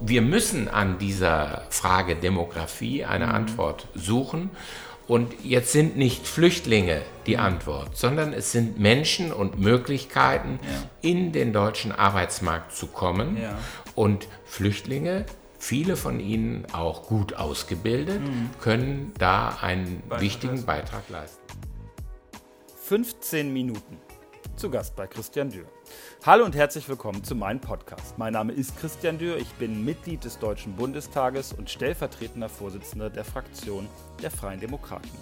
wir müssen an dieser Frage Demografie eine mhm. Antwort suchen. Und jetzt sind nicht Flüchtlinge die mhm. Antwort, sondern es sind Menschen und Möglichkeiten, ja. in den deutschen Arbeitsmarkt zu kommen. Ja. Und Flüchtlinge, viele von ihnen auch gut ausgebildet, mhm. können da einen Beitrag wichtigen Beitrag leisten. 15 Minuten. Zu Gast bei Christian Dürr. Hallo und herzlich willkommen zu meinem Podcast. Mein Name ist Christian Dürr, ich bin Mitglied des Deutschen Bundestages und stellvertretender Vorsitzender der Fraktion der Freien Demokraten.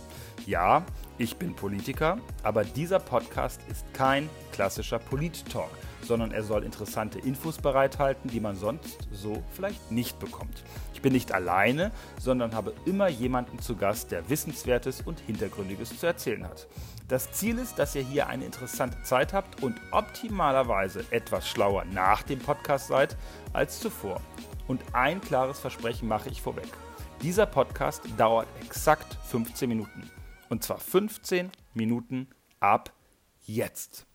Ja, ich bin Politiker, aber dieser Podcast ist kein klassischer Polit-Talk, sondern er soll interessante Infos bereithalten, die man sonst so vielleicht nicht bekommt. Ich bin nicht alleine, sondern habe immer jemanden zu Gast, der Wissenswertes und Hintergründiges zu erzählen hat. Das Ziel ist, dass ihr hier eine interessante Zeit habt und optimalerweise etwas schlauer nach dem Podcast seid als zuvor. Und ein klares Versprechen mache ich vorweg. Dieser Podcast dauert exakt 15 Minuten. Und zwar 15 Minuten ab jetzt.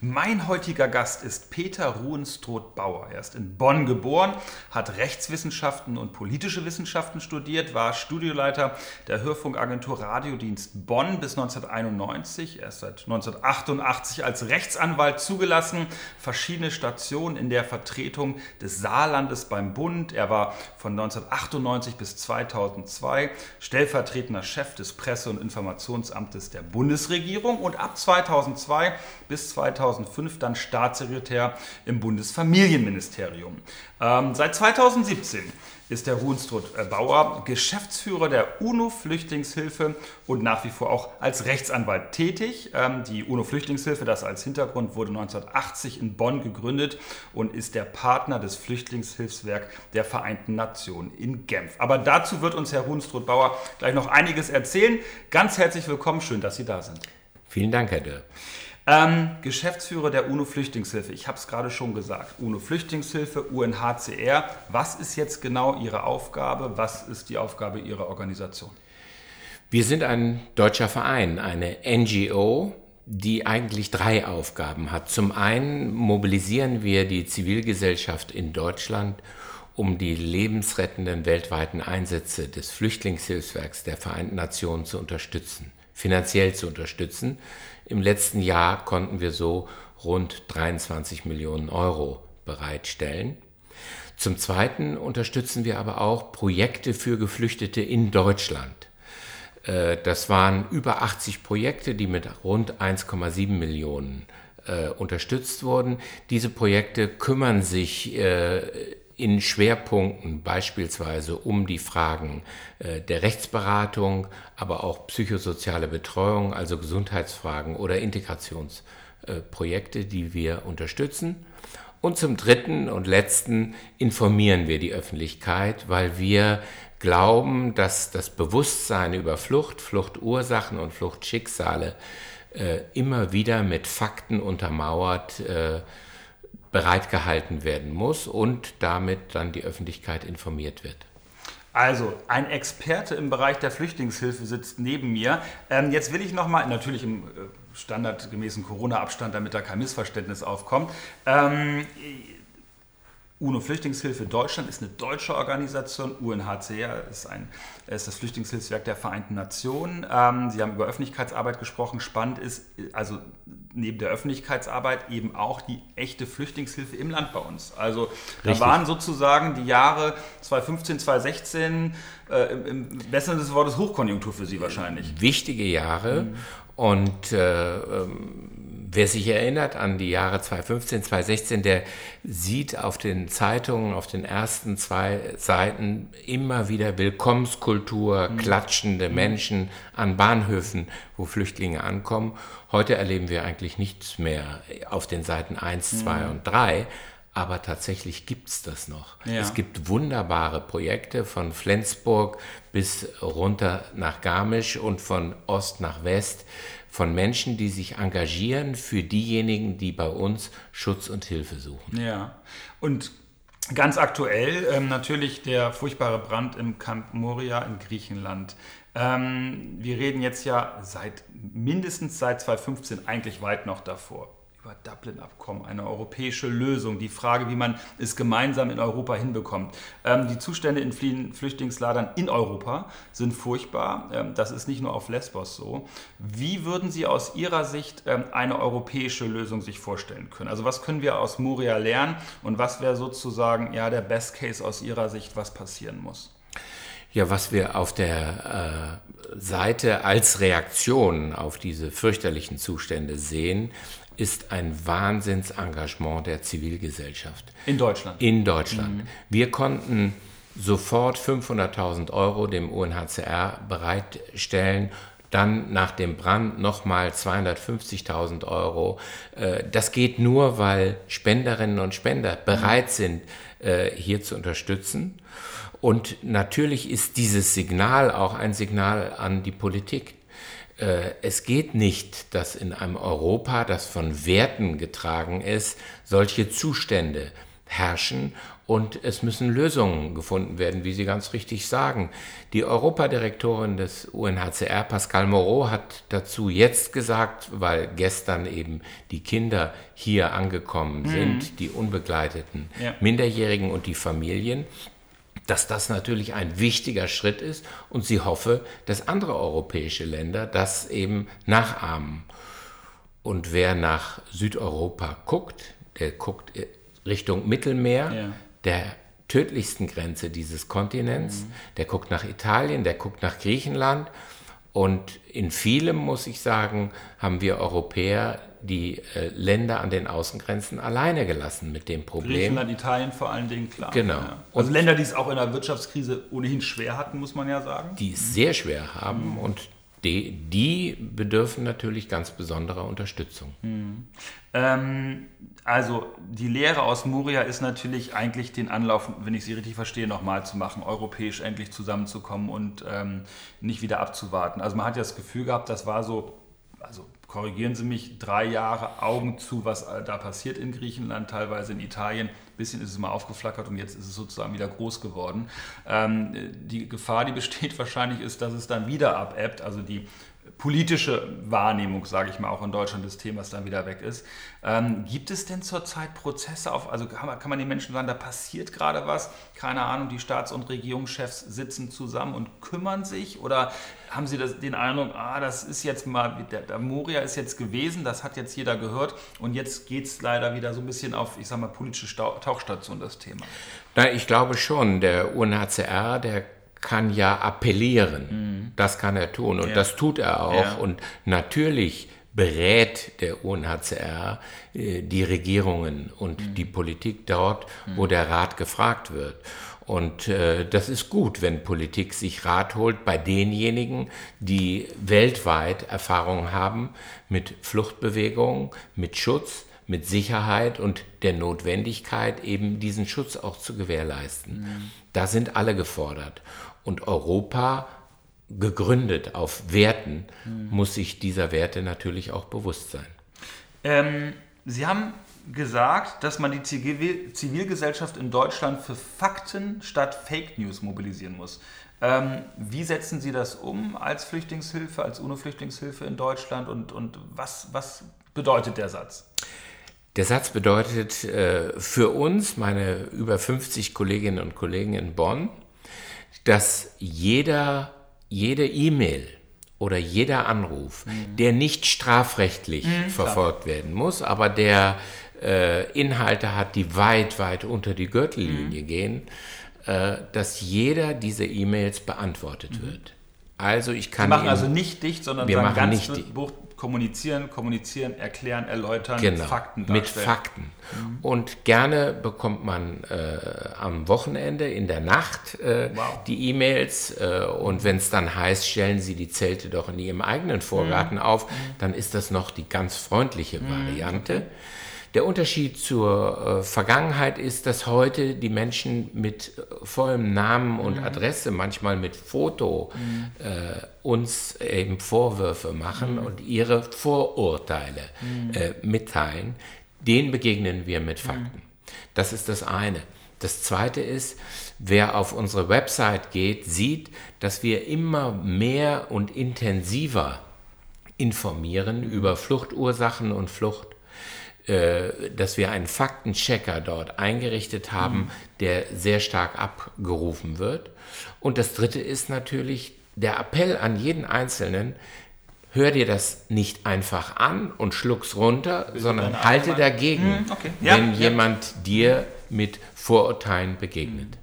Mein heutiger Gast ist Peter Ruhenstroth-Bauer. Er ist in Bonn geboren, hat Rechtswissenschaften und politische Wissenschaften studiert, war Studioleiter der Hörfunkagentur Radiodienst Bonn bis 1991. Er ist seit 1988 als Rechtsanwalt zugelassen, verschiedene Stationen in der Vertretung des Saarlandes beim Bund. Er war von 1998 bis 2002 stellvertretender Chef des Presse- und Informationsamtes der Bundesregierung und ab 2002 bis 2000 2005 dann Staatssekretär im Bundesfamilienministerium. Ähm, seit 2017 ist der Ruhenstroth Bauer Geschäftsführer der UNO-Flüchtlingshilfe und nach wie vor auch als Rechtsanwalt tätig. Ähm, die UNO-Flüchtlingshilfe, das als Hintergrund, wurde 1980 in Bonn gegründet und ist der Partner des Flüchtlingshilfswerk der Vereinten Nationen in Genf. Aber dazu wird uns Herr Ruhenstroth Bauer gleich noch einiges erzählen. Ganz herzlich willkommen, schön, dass Sie da sind. Vielen Dank, Herr Dürr. Ähm, Geschäftsführer der UNO-Flüchtlingshilfe. Ich habe es gerade schon gesagt. UNO-Flüchtlingshilfe, UNHCR. Was ist jetzt genau Ihre Aufgabe? Was ist die Aufgabe Ihrer Organisation? Wir sind ein deutscher Verein, eine NGO, die eigentlich drei Aufgaben hat. Zum einen mobilisieren wir die Zivilgesellschaft in Deutschland, um die lebensrettenden weltweiten Einsätze des Flüchtlingshilfswerks der Vereinten Nationen zu unterstützen, finanziell zu unterstützen. Im letzten Jahr konnten wir so rund 23 Millionen Euro bereitstellen. Zum Zweiten unterstützen wir aber auch Projekte für Geflüchtete in Deutschland. Äh, das waren über 80 Projekte, die mit rund 1,7 Millionen äh, unterstützt wurden. Diese Projekte kümmern sich äh, in Schwerpunkten beispielsweise um die Fragen äh, der Rechtsberatung, aber auch psychosoziale Betreuung, also Gesundheitsfragen oder Integrationsprojekte, die wir unterstützen. Und zum Dritten und Letzten informieren wir die Öffentlichkeit, weil wir glauben, dass das Bewusstsein über Flucht, Fluchtursachen und Fluchtschicksale äh, immer wieder mit Fakten untermauert äh, bereitgehalten werden muss und damit dann die Öffentlichkeit informiert wird. Also, ein Experte im Bereich der Flüchtlingshilfe sitzt neben mir. Ähm, jetzt will ich nochmal, natürlich im äh, standardgemäßen Corona-Abstand, damit da kein Missverständnis aufkommt. Ähm, UNO-Flüchtlingshilfe Deutschland ist eine deutsche Organisation. UNHCR ist, ein, ist das Flüchtlingshilfswerk der Vereinten Nationen. Ähm, Sie haben über Öffentlichkeitsarbeit gesprochen. Spannend ist, also neben der Öffentlichkeitsarbeit eben auch die echte Flüchtlingshilfe im Land bei uns. Also Richtig. da waren sozusagen die Jahre 2015, 2016 äh, im, im besten Sinne des Wortes Hochkonjunktur für Sie wahrscheinlich. Wichtige Jahre. Mhm. Und äh, ähm, wer sich erinnert an die Jahre 2015, 2016, der sieht auf den Zeitungen, auf den ersten zwei Seiten immer wieder Willkommenskultur, mhm. klatschende mhm. Menschen an Bahnhöfen, wo Flüchtlinge ankommen. Heute erleben wir eigentlich nichts mehr auf den Seiten 1, 2 mhm. und 3. Aber tatsächlich gibt es das noch. Ja. Es gibt wunderbare Projekte von Flensburg bis runter nach Garmisch und von Ost nach West von Menschen, die sich engagieren für diejenigen, die bei uns Schutz und Hilfe suchen. Ja, und ganz aktuell ähm, natürlich der furchtbare Brand im Camp Moria in Griechenland. Ähm, wir reden jetzt ja seit mindestens seit 2015, eigentlich weit noch davor, über Dublin-Abkommen, eine europäische Lösung, die Frage, wie man es gemeinsam in Europa hinbekommt. Ähm, die Zustände in Flüchtlingslagern in Europa sind furchtbar. Ähm, das ist nicht nur auf Lesbos so. Wie würden Sie aus Ihrer Sicht ähm, eine europäische Lösung sich vorstellen können? Also was können wir aus Moria lernen und was wäre sozusagen ja, der Best Case aus Ihrer Sicht, was passieren muss? Ja, was wir auf der äh, Seite als Reaktion auf diese fürchterlichen Zustände sehen, ist ein Wahnsinnsengagement der Zivilgesellschaft. In Deutschland? In Deutschland. Mhm. Wir konnten sofort 500.000 Euro dem UNHCR bereitstellen, dann nach dem Brand nochmal 250.000 Euro. Äh, das geht nur, weil Spenderinnen und Spender bereit sind, äh, hier zu unterstützen. Und natürlich ist dieses Signal auch ein Signal an die Politik. Äh, es geht nicht, dass in einem Europa, das von Werten getragen ist, solche Zustände herrschen und es müssen Lösungen gefunden werden, wie Sie ganz richtig sagen. Die Europadirektorin des UNHCR, Pascal Moreau, hat dazu jetzt gesagt, weil gestern eben die Kinder hier angekommen mhm. sind, die unbegleiteten ja. Minderjährigen und die Familien, dass das natürlich ein wichtiger Schritt ist und sie hoffe, dass andere europäische Länder das eben nachahmen. Und wer nach Südeuropa guckt, der guckt Richtung Mittelmeer, ja. der tödlichsten Grenze dieses Kontinents, mhm. der guckt nach Italien, der guckt nach Griechenland. Und in vielem, muss ich sagen, haben wir Europäer die äh, Länder an den Außengrenzen alleine gelassen mit dem Problem. Griechenland, Italien vor allen Dingen, klar. Genau. Ja. Also Länder, die es auch in der Wirtschaftskrise ohnehin schwer hatten, muss man ja sagen. Die es sehr schwer haben mhm. und die, die, bedürfen natürlich ganz besonderer Unterstützung. Mhm. Ähm, also die Lehre aus Moria ist natürlich eigentlich den Anlauf, wenn ich Sie richtig verstehe, nochmal zu machen, europäisch endlich zusammenzukommen und ähm, nicht wieder abzuwarten. Also man hat ja das Gefühl gehabt, das war so, also korrigieren Sie mich, drei Jahre Augen zu, was da passiert in Griechenland, teilweise in Italien. Ein bisschen ist es mal aufgeflackert und jetzt ist es sozusagen wieder groß geworden. Ähm, die Gefahr, die besteht wahrscheinlich, ist, dass es dann wieder abebbt. Also die politische Wahrnehmung, sage ich mal, auch in Deutschland des Themas dann wieder weg ist. Ähm, gibt es denn zurzeit Prozesse auf, also kann man, kann man den Menschen sagen, da passiert gerade was? Keine Ahnung, die Staats- und Regierungschefs sitzen zusammen und kümmern sich? Oder haben Sie das, den Eindruck, ah, das ist jetzt mal, der, der Moria ist jetzt gewesen, das hat jetzt jeder gehört und jetzt geht es leider wieder so ein bisschen auf, ich sage mal, politische Tauchstation, das Thema? Na, ich glaube schon, der UNHCR, der kann ja appellieren. Mhm. Das kann er tun und ja. das tut er auch. Ja. Und natürlich berät der UNHCR äh, die Regierungen und mhm. die Politik dort, mhm. wo der Rat gefragt wird. Und äh, das ist gut, wenn Politik sich Rat holt bei denjenigen, die weltweit Erfahrung haben mit Fluchtbewegungen, mit Schutz, mit Sicherheit und der Notwendigkeit, eben diesen Schutz auch zu gewährleisten. Mhm. Da sind alle gefordert. Und Europa, gegründet auf Werten, mhm. muss sich dieser Werte natürlich auch bewusst sein. Ähm, Sie haben gesagt, dass man die Zivil Zivilgesellschaft in Deutschland für Fakten statt Fake News mobilisieren muss. Ähm, wie setzen Sie das um als Flüchtlingshilfe, als UNO-Flüchtlingshilfe in Deutschland und, und was, was bedeutet der Satz? Der Satz bedeutet äh, für uns, meine über 50 Kolleginnen und Kollegen in Bonn, dass jeder, jede E-Mail oder jeder Anruf, mhm. der nicht strafrechtlich mhm, verfolgt klar. werden muss, aber der äh, Inhalte hat, die weit, weit unter die Gürtellinie mhm. gehen, äh, dass jeder diese E-Mails beantwortet mhm. wird. Also ich kann. Sie machen also nicht dicht, sondern wir machen ganz nicht Buch kommunizieren, kommunizieren, erklären, erläutern, genau, Fakten darstellen. Mit Fakten. Mhm. Und gerne bekommt man äh, am Wochenende in der Nacht äh, wow. die E-Mails äh, und wenn es dann heißt, stellen Sie die Zelte doch in Ihrem eigenen Vorgarten mhm. auf, dann ist das noch die ganz freundliche mhm. Variante. Okay. Der Unterschied zur äh, Vergangenheit ist, dass heute die Menschen mit äh, vollem Namen und mhm. Adresse, manchmal mit Foto, mhm. äh, uns eben Vorwürfe machen mhm. und ihre Vorurteile mhm. äh, mitteilen. Den begegnen wir mit Fakten. Mhm. Das ist das eine. Das zweite ist, wer auf unsere Website geht, sieht, dass wir immer mehr und intensiver informieren über Fluchtursachen und Flucht dass wir einen Faktenchecker dort eingerichtet haben, mhm. der sehr stark abgerufen wird. Und das Dritte ist natürlich der Appell an jeden Einzelnen, hör dir das nicht einfach an und schluck's runter, sondern halte dagegen, mhm, okay. ja, wenn ja. jemand dir mit Vorurteilen begegnet.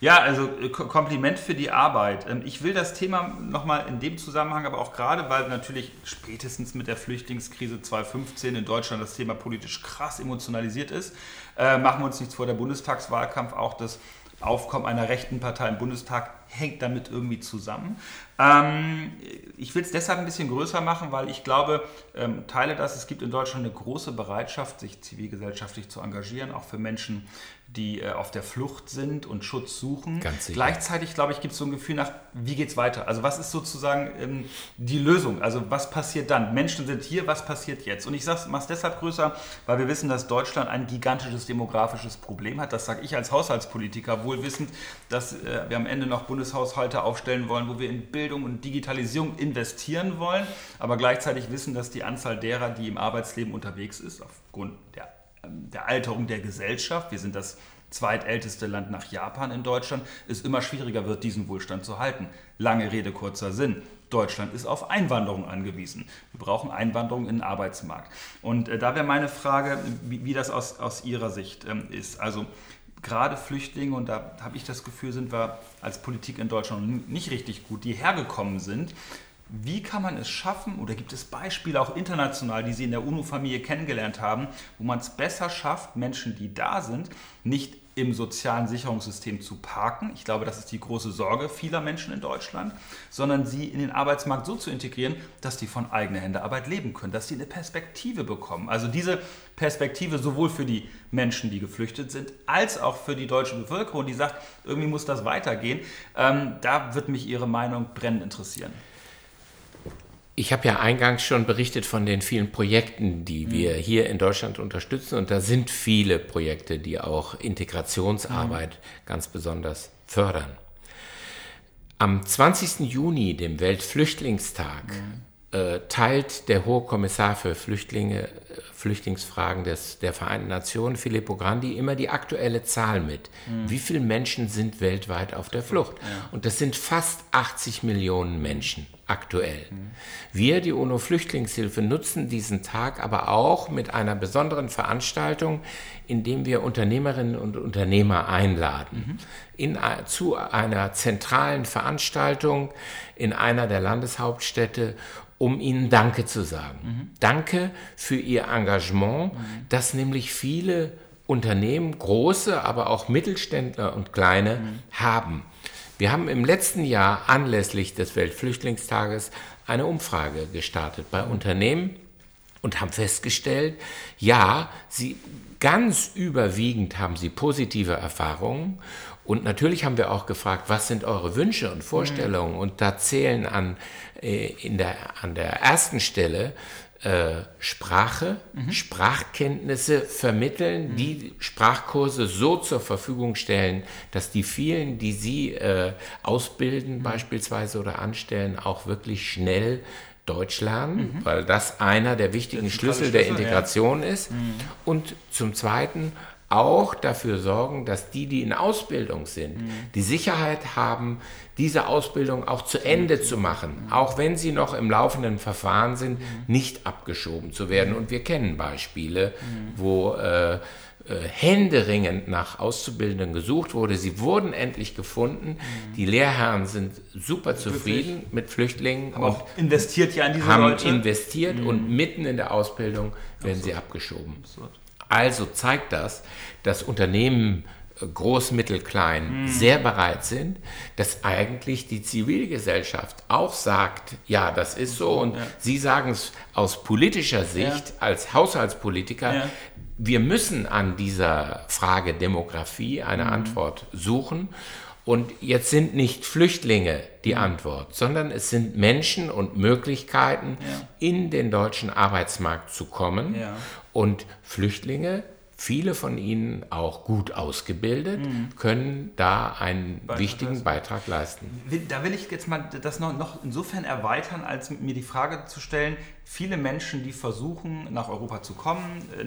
Ja, also äh, Kompliment für die Arbeit. Ähm, ich will das Thema nochmal in dem Zusammenhang, aber auch gerade, weil natürlich spätestens mit der Flüchtlingskrise 2015 in Deutschland das Thema politisch krass emotionalisiert ist, äh, machen wir uns nichts vor, der Bundestagswahlkampf auch das Aufkommen einer rechten Partei im Bundestag hängt damit irgendwie zusammen. Ähm, ich will es deshalb ein bisschen größer machen, weil ich glaube, ähm, teile das, es gibt in Deutschland eine große Bereitschaft, sich zivilgesellschaftlich zu engagieren, auch für Menschen, die äh, auf der Flucht sind und Schutz suchen. Ganz sicher. Gleichzeitig, glaube ich, gibt es so ein Gefühl nach, wie geht es weiter? Also was ist sozusagen ähm, die Lösung? Also was passiert dann? Menschen sind hier, was passiert jetzt? Und ich mache es deshalb größer, weil wir wissen, dass Deutschland ein gigantisches demografisches Problem hat. Das sage ich als Haushaltspolitiker, wohl wissend, dass äh, wir am Ende noch Bundeshaushalte aufstellen wollen, wo wir in Bildung und Digitalisierung investieren wollen, aber gleichzeitig wissen, dass die Anzahl derer, die im Arbeitsleben unterwegs ist, aufgrund der der Alterung der Gesellschaft, wir sind das zweitälteste Land nach Japan in Deutschland, es immer schwieriger wird, diesen Wohlstand zu halten. Lange Rede, kurzer Sinn. Deutschland ist auf Einwanderung angewiesen. Wir brauchen Einwanderung in den Arbeitsmarkt. Und äh, da wäre meine Frage, wie, wie das aus, aus Ihrer Sicht ähm, ist. Also gerade Flüchtlinge, und da habe ich das Gefühl, sind wir als Politik in Deutschland nicht richtig gut, die hergekommen sind, wie kann man es schaffen, oder gibt es Beispiele auch international, die Sie in der UNO-Familie kennengelernt haben, wo man es besser schafft, Menschen, die da sind, nicht im sozialen Sicherungssystem zu parken. Ich glaube, das ist die große Sorge vieler Menschen in Deutschland, sondern sie in den Arbeitsmarkt so zu integrieren, dass die von eigener Hände Arbeit leben können, dass sie eine Perspektive bekommen. Also diese Perspektive sowohl für die Menschen, die geflüchtet sind, als auch für die deutsche Bevölkerung, die sagt, irgendwie muss das weitergehen. Ähm, da wird mich Ihre Meinung brennend interessieren. Ich habe ja eingangs schon berichtet von den vielen Projekten, die mhm. wir hier in Deutschland unterstützen. Und da sind viele Projekte, die auch Integrationsarbeit mhm. ganz besonders fördern. Am 20. Juni, dem Weltflüchtlingstag, mhm. Äh, teilt der Hohe Kommissar für Flüchtlinge, äh, Flüchtlingsfragen des, der Vereinten Nationen, Filippo Grandi, immer die aktuelle Zahl mit. Mhm. Wie viele Menschen sind weltweit auf der Flucht? Ja. Und das sind fast 80 Millionen Menschen aktuell. Wir, die UNO-Flüchtlingshilfe, nutzen diesen Tag aber auch mit einer besonderen Veranstaltung, indem wir Unternehmerinnen und Unternehmer einladen. Mhm. In, zu einer zentralen Veranstaltung in einer der Landeshauptstädte um ihnen Danke zu sagen. Mhm. Danke für ihr Engagement, mhm. das nämlich viele Unternehmen, große, aber auch Mittelständler und kleine, haben. Wir haben im letzten Jahr anlässlich des Weltflüchtlingstages eine Umfrage gestartet bei Unternehmen und haben festgestellt, ja, sie ganz überwiegend haben sie positive Erfahrungen und natürlich haben wir auch gefragt, was sind eure Wünsche und Vorstellungen? Mhm. Und da zählen an, äh, in der, an der ersten Stelle Sprache, mhm. Sprachkenntnisse vermitteln, mhm. die Sprachkurse so zur Verfügung stellen, dass die vielen, die sie äh, ausbilden mhm. beispielsweise oder anstellen, auch wirklich schnell Deutsch lernen, mhm. weil das einer der wichtigen Schlüssel, Schlüssel der Integration ja. ist. Mhm. Und zum Zweiten auch dafür sorgen, dass die, die in Ausbildung sind, mhm. die Sicherheit haben, diese Ausbildung auch zu Ende zu machen, mhm. auch wenn sie noch im laufenden Verfahren sind, mhm. nicht abgeschoben zu werden. Und wir kennen Beispiele, mhm. wo äh, äh, händeringend nach Auszubildenden gesucht wurde. Sie wurden endlich gefunden. Mhm. Die Lehrherren sind super zufrieden mit Flüchtlingen. Haben und investiert ja in diese haben Leute. investiert mhm. und mitten in der Ausbildung werden Absurd. sie abgeschoben. Absurd. Also zeigt das, dass Unternehmen äh, groß, mittel, klein mhm. sehr bereit sind, dass eigentlich die Zivilgesellschaft auch sagt, ja, das ist so und ja. Sie sagen es aus politischer Sicht, ja. als Haushaltspolitiker, ja. wir müssen an dieser Frage Demografie eine mhm. Antwort suchen. Und jetzt sind nicht Flüchtlinge die mhm. Antwort, sondern es sind Menschen und Möglichkeiten, in den deutschen Arbeitsmarkt zu kommen. Und Flüchtlinge viele von ihnen auch gut ausgebildet, mhm. können da einen Beitrag wichtigen leisten. Beitrag leisten. Da will ich jetzt mal das noch, noch insofern erweitern, als mir die Frage zu stellen, viele Menschen, die versuchen, nach Europa zu kommen, äh,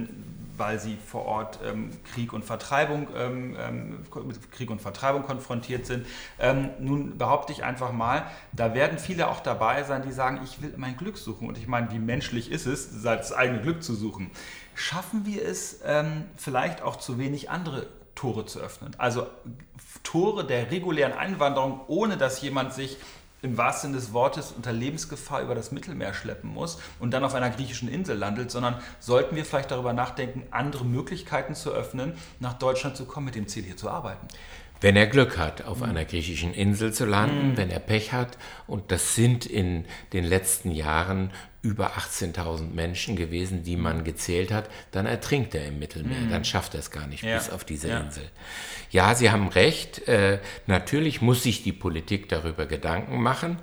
weil sie vor Ort ähm, Krieg und Vertreibung ähm, ähm, mit Krieg und Vertreibung konfrontiert sind. Ähm, nun behaupte ich einfach mal, da werden viele auch dabei sein, die sagen, ich will mein Glück suchen. Und ich meine, wie menschlich ist es, das eigene Glück zu suchen? Schaffen wir es ähm, vielleicht auch zu wenig andere Tore zu öffnen? Also Tore der regulären Einwanderung, ohne dass jemand sich im wahrsten Sinne des Wortes unter Lebensgefahr über das Mittelmeer schleppen muss und dann auf einer griechischen Insel landet, sondern sollten wir vielleicht darüber nachdenken, andere Möglichkeiten zu öffnen, nach Deutschland zu kommen, mit dem Ziel hier zu arbeiten. Wenn er Glück hat, auf einer griechischen Insel zu landen, mm. wenn er Pech hat, und das sind in den letzten Jahren über 18.000 Menschen gewesen, die man gezählt hat, dann ertrinkt er im Mittelmeer, mm. dann schafft er es gar nicht ja. bis auf diese ja. Insel. Ja, Sie haben recht, äh, natürlich muss sich die Politik darüber Gedanken machen.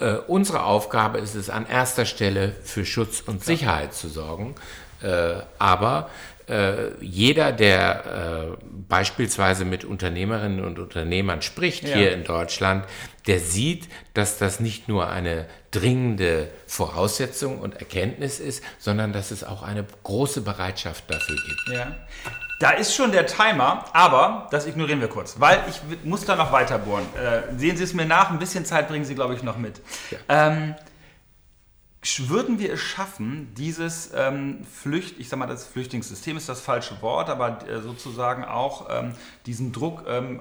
Äh, unsere Aufgabe ist es, an erster Stelle für Schutz und Sicherheit zu sorgen, äh, aber äh, jeder, der äh, beispielsweise mit Unternehmerinnen und Unternehmern spricht ja. hier in Deutschland, der sieht, dass das nicht nur eine dringende Voraussetzung und Erkenntnis ist, sondern dass es auch eine große Bereitschaft dafür gibt. Ja. Da ist schon der Timer, aber das ignorieren wir kurz, weil ich muss da noch weiter bohren. Äh, sehen Sie es mir nach, ein bisschen Zeit bringen Sie, glaube ich, noch mit. Ja. Ähm, würden wir es schaffen, dieses ähm, Flücht, ich sage mal, das Flüchtlingssystem ist das falsche Wort, aber äh, sozusagen auch ähm, diesen Druck, ähm,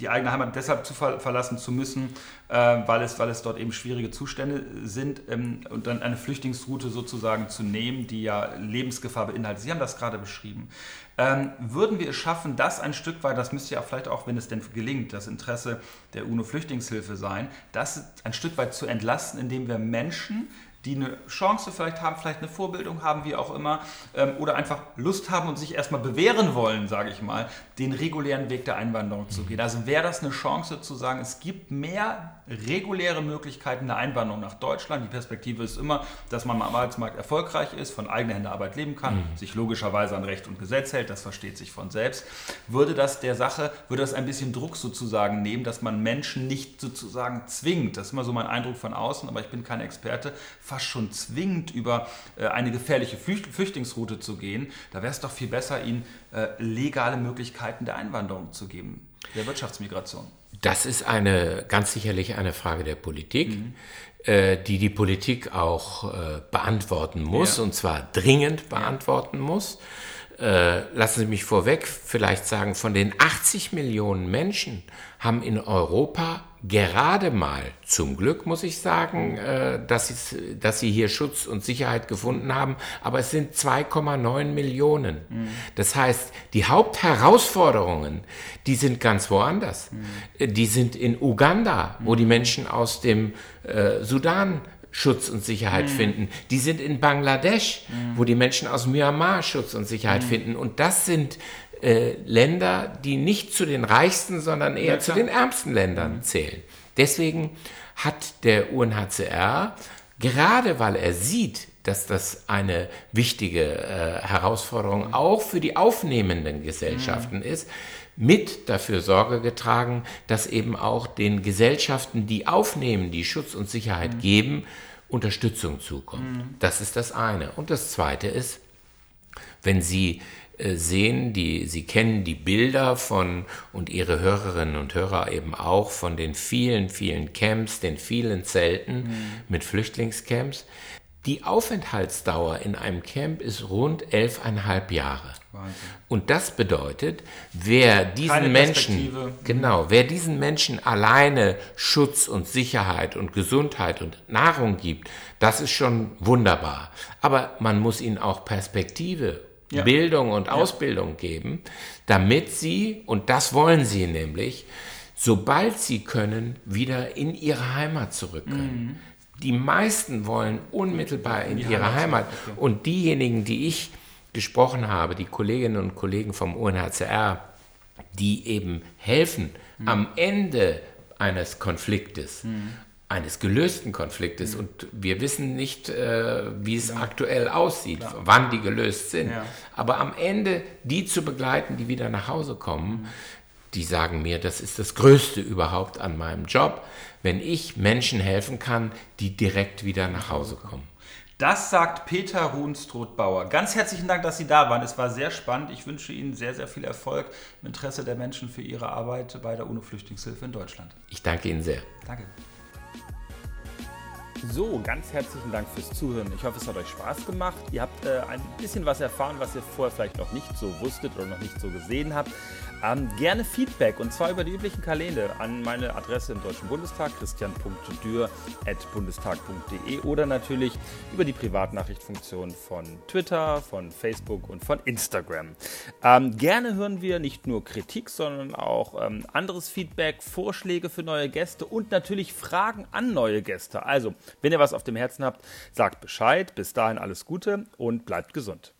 die eigene Heimat deshalb zu ver verlassen zu müssen, äh, weil, es, weil es dort eben schwierige Zustände sind ähm, und dann eine Flüchtlingsroute sozusagen zu nehmen, die ja Lebensgefahr beinhaltet. Sie haben das gerade beschrieben. Ähm, würden wir es schaffen, das ein Stück weit, das müsste ja vielleicht auch, wenn es denn gelingt, das Interesse der UNO-Flüchtlingshilfe sein, das ein Stück weit zu entlasten, indem wir Menschen, die eine Chance vielleicht haben, vielleicht eine Vorbildung haben, wie auch immer, ähm, oder einfach Lust haben und sich erstmal bewähren wollen, sage ich mal, den regulären Weg der Einwanderung zu gehen. Also wäre das eine Chance zu sagen, es gibt mehr reguläre Möglichkeiten der Einwanderung nach Deutschland. Die Perspektive ist immer, dass man am Arbeitsmarkt erfolgreich ist, von eigener Hände Arbeit leben kann, mhm. sich logischerweise an Recht und Gesetz hält, das versteht sich von selbst. Würde das der Sache, würde das ein bisschen Druck sozusagen nehmen, dass man Menschen nicht sozusagen zwingt, das ist immer so mein Eindruck von außen, aber ich bin kein Experte, fast schon zwingt, über äh, eine gefährliche Flüchtlingsroute zu gehen, da wäre es doch viel besser, ihnen äh, legale Möglichkeiten der Einwanderung zu geben, der Wirtschaftsmigration. Das ist eine ganz sicherlich eine Frage der Politik, mhm. äh, die die Politik auch äh, beantworten muss, ja. und zwar dringend beantworten ja. muss. Äh, lassen Sie mich vorweg vielleicht sagen, von den 80 Millionen Menschen haben in Europa gerade mal, zum Glück muss ich sagen, äh, dass, dass sie hier Schutz und Sicherheit gefunden haben, aber es sind 2,9 Millionen. Mhm. Das heißt, die Hauptherausforderungen, die sind ganz woanders. Mhm. Die sind in Uganda, wo die Menschen aus dem äh, Sudan Schutz und Sicherheit mhm. finden. Die sind in Bangladesch, mhm. wo die Menschen aus Myanmar Schutz und Sicherheit mhm. finden. Und das sind äh, Länder, die nicht zu den reichsten, sondern eher ja, zu den ärmsten Ländern mhm. zählen. Deswegen hat der UNHCR, gerade weil er sieht, dass das eine wichtige äh, Herausforderung mhm. auch für die aufnehmenden Gesellschaften mhm. ist, mit dafür Sorge getragen, dass eben auch den Gesellschaften, die aufnehmen, die Schutz und Sicherheit mhm. geben, Unterstützung zukommt. Mhm. Das ist das eine. Und das zweite ist, wenn Sie sehen, die, Sie kennen die Bilder von und Ihre Hörerinnen und Hörer eben auch von den vielen, vielen Camps, den vielen Zelten mhm. mit Flüchtlingscamps. Die Aufenthaltsdauer in einem Camp ist rund elfeinhalb Jahre. Wahnsinn. Und das bedeutet, wer diesen Menschen, mhm. genau, wer diesen Menschen alleine Schutz und Sicherheit und Gesundheit und Nahrung gibt, das ist schon wunderbar. Aber man muss ihnen auch Perspektive ja. Bildung und ja. Ausbildung geben, damit sie, und das wollen sie nämlich, sobald sie können, wieder in ihre Heimat zurück können. Mhm. Die meisten wollen unmittelbar in, in ihre Heimat. Okay. Und diejenigen, die ich gesprochen habe, die Kolleginnen und Kollegen vom UNHCR, die eben helfen mhm. am Ende eines Konfliktes, mhm. Eines gelösten Konfliktes mhm. und wir wissen nicht, äh, wie es ja. aktuell aussieht, Klar. wann die gelöst sind. Ja. Aber am Ende die zu begleiten, die wieder nach Hause kommen, mhm. die sagen mir, das ist das Größte überhaupt an meinem Job, wenn ich Menschen helfen kann, die direkt wieder nach Hause kommen. Das sagt Peter Ruhnstroth-Bauer. Ganz herzlichen Dank, dass Sie da waren. Es war sehr spannend. Ich wünsche Ihnen sehr, sehr viel Erfolg im Interesse der Menschen für Ihre Arbeit bei der UNO-Flüchtlingshilfe in Deutschland. Ich danke Ihnen sehr. Danke. So, ganz herzlichen Dank fürs Zuhören. Ich hoffe, es hat euch Spaß gemacht. Ihr habt äh, ein bisschen was erfahren, was ihr vorher vielleicht noch nicht so wusstet oder noch nicht so gesehen habt. Ähm, gerne Feedback und zwar über die üblichen Kanäle an meine Adresse im Deutschen Bundestag, christian.dürr.bundestag.de oder natürlich über die Privatnachrichtfunktion von Twitter, von Facebook und von Instagram. Ähm, gerne hören wir nicht nur Kritik, sondern auch ähm, anderes Feedback, Vorschläge für neue Gäste und natürlich Fragen an neue Gäste. Also, wenn ihr was auf dem Herzen habt, sagt Bescheid. Bis dahin alles Gute und bleibt gesund.